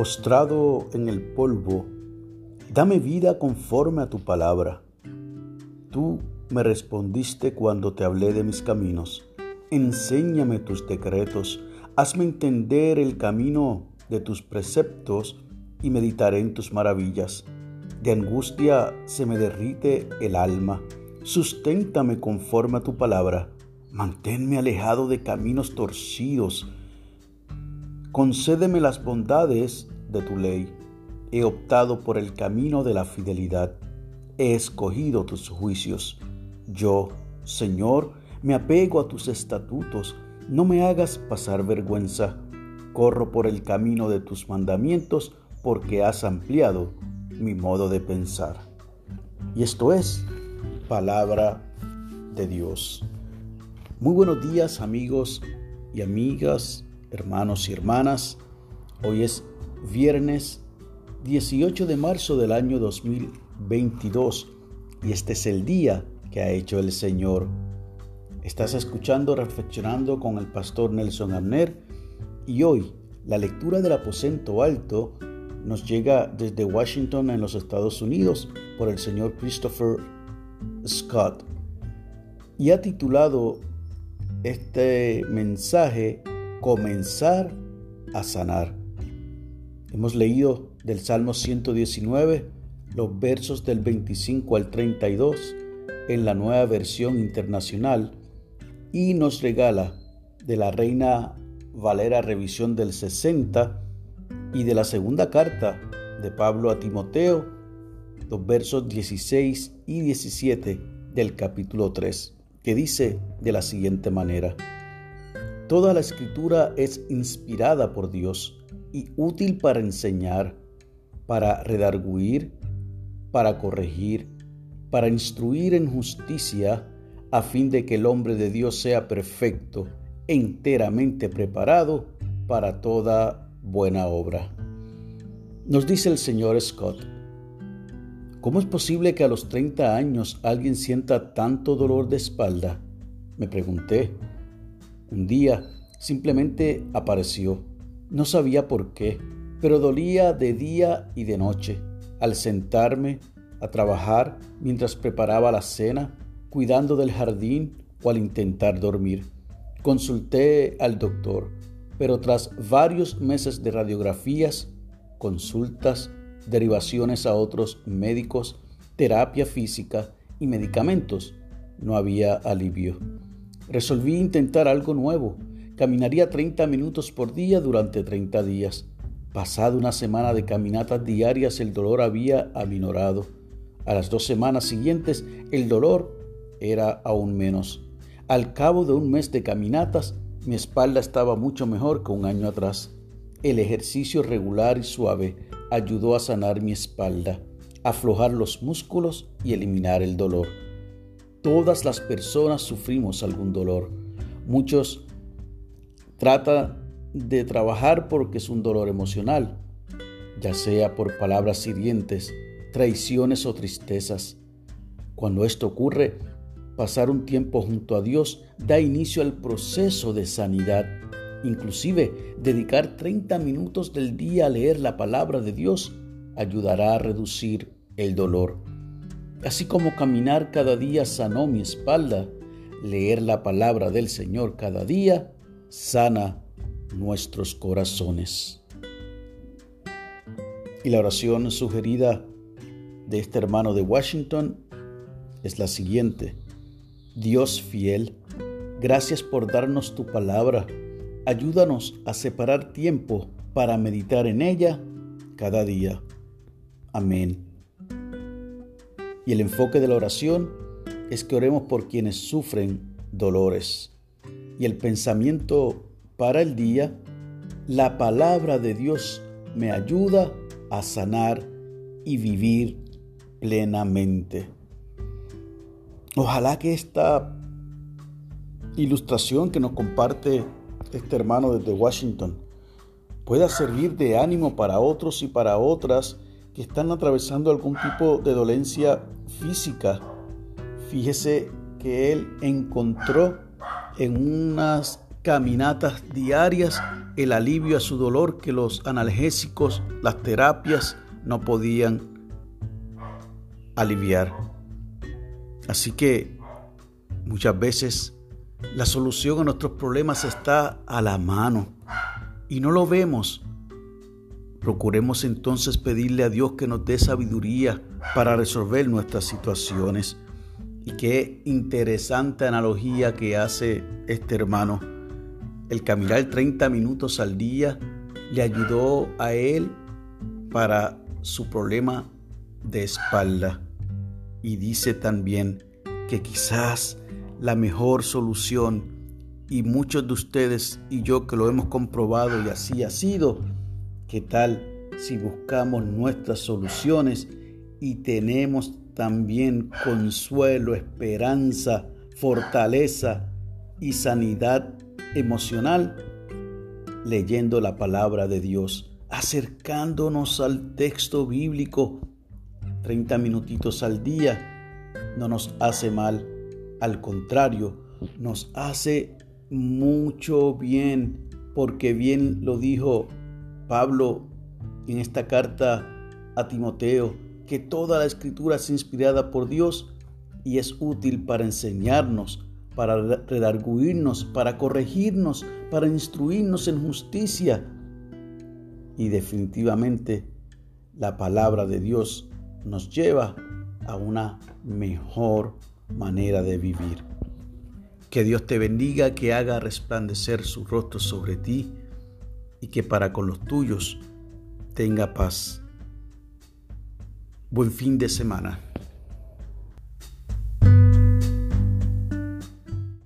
Postrado en el polvo, dame vida conforme a tu palabra. Tú me respondiste cuando te hablé de mis caminos. Enséñame tus decretos, hazme entender el camino de tus preceptos y meditaré en tus maravillas. De angustia se me derrite el alma. Susténtame conforme a tu palabra. Manténme alejado de caminos torcidos. Concédeme las bondades de tu ley. He optado por el camino de la fidelidad. He escogido tus juicios. Yo, Señor, me apego a tus estatutos, no me hagas pasar vergüenza. Corro por el camino de tus mandamientos porque has ampliado mi modo de pensar. Y esto es palabra de Dios. Muy buenos días amigos y amigas, hermanos y hermanas. Hoy es viernes 18 de marzo del año 2022 y este es el día que ha hecho el Señor Estás escuchando Reflexionando con el pastor Nelson Abner y hoy la lectura del aposento alto nos llega desde Washington en los Estados Unidos por el señor Christopher Scott y ha titulado este mensaje Comenzar a sanar. Hemos leído del Salmo 119 los versos del 25 al 32 en la nueva versión internacional y nos regala de la Reina Valera Revisión del 60 y de la segunda carta de Pablo a Timoteo, los versos 16 y 17 del capítulo 3, que dice de la siguiente manera, Toda la escritura es inspirada por Dios y útil para enseñar, para redarguir, para corregir, para instruir en justicia, a fin de que el hombre de Dios sea perfecto, enteramente preparado para toda buena obra. Nos dice el señor Scott, ¿cómo es posible que a los 30 años alguien sienta tanto dolor de espalda? Me pregunté. Un día simplemente apareció. No sabía por qué, pero dolía de día y de noche. Al sentarme a trabajar mientras preparaba la cena, cuidando del jardín o al intentar dormir. Consulté al doctor, pero tras varios meses de radiografías, consultas, derivaciones a otros médicos, terapia física y medicamentos, no había alivio. Resolví intentar algo nuevo. Caminaría 30 minutos por día durante 30 días. Pasada una semana de caminatas diarias, el dolor había aminorado. A las dos semanas siguientes, el dolor era aún menos. Al cabo de un mes de caminatas, mi espalda estaba mucho mejor que un año atrás. El ejercicio regular y suave ayudó a sanar mi espalda, aflojar los músculos y eliminar el dolor. Todas las personas sufrimos algún dolor. Muchos tratan de trabajar porque es un dolor emocional, ya sea por palabras hirientes, traiciones o tristezas. Cuando esto ocurre, pasar un tiempo junto a Dios da inicio al proceso de sanidad. Inclusive, dedicar 30 minutos del día a leer la palabra de Dios ayudará a reducir el dolor. Así como caminar cada día sanó mi espalda, leer la palabra del Señor cada día sana nuestros corazones. Y la oración sugerida de este hermano de Washington es la siguiente. Dios fiel, gracias por darnos tu palabra. Ayúdanos a separar tiempo para meditar en ella cada día. Amén. Y el enfoque de la oración es que oremos por quienes sufren dolores. Y el pensamiento para el día, la palabra de Dios me ayuda a sanar y vivir plenamente. Ojalá que esta ilustración que nos comparte este hermano desde Washington pueda servir de ánimo para otros y para otras que están atravesando algún tipo de dolencia física. Fíjese que él encontró en unas caminatas diarias, el alivio a su dolor que los analgésicos, las terapias no podían aliviar. Así que muchas veces la solución a nuestros problemas está a la mano y no lo vemos. Procuremos entonces pedirle a Dios que nos dé sabiduría para resolver nuestras situaciones. Y qué interesante analogía que hace este hermano. El caminar 30 minutos al día le ayudó a él para su problema de espalda. Y dice también que quizás la mejor solución, y muchos de ustedes y yo que lo hemos comprobado y así ha sido, ¿qué tal si buscamos nuestras soluciones y tenemos también consuelo, esperanza, fortaleza y sanidad emocional leyendo la palabra de Dios, acercándonos al texto bíblico. 30 minutitos al día no nos hace mal, al contrario, nos hace mucho bien, porque bien lo dijo Pablo en esta carta a Timoteo, que toda la escritura es inspirada por Dios y es útil para enseñarnos, para redarguirnos, para corregirnos, para instruirnos en justicia. Y definitivamente la palabra de Dios nos lleva a una mejor manera de vivir. Que Dios te bendiga, que haga resplandecer su rostro sobre ti y que para con los tuyos tenga paz. Buen fin de semana.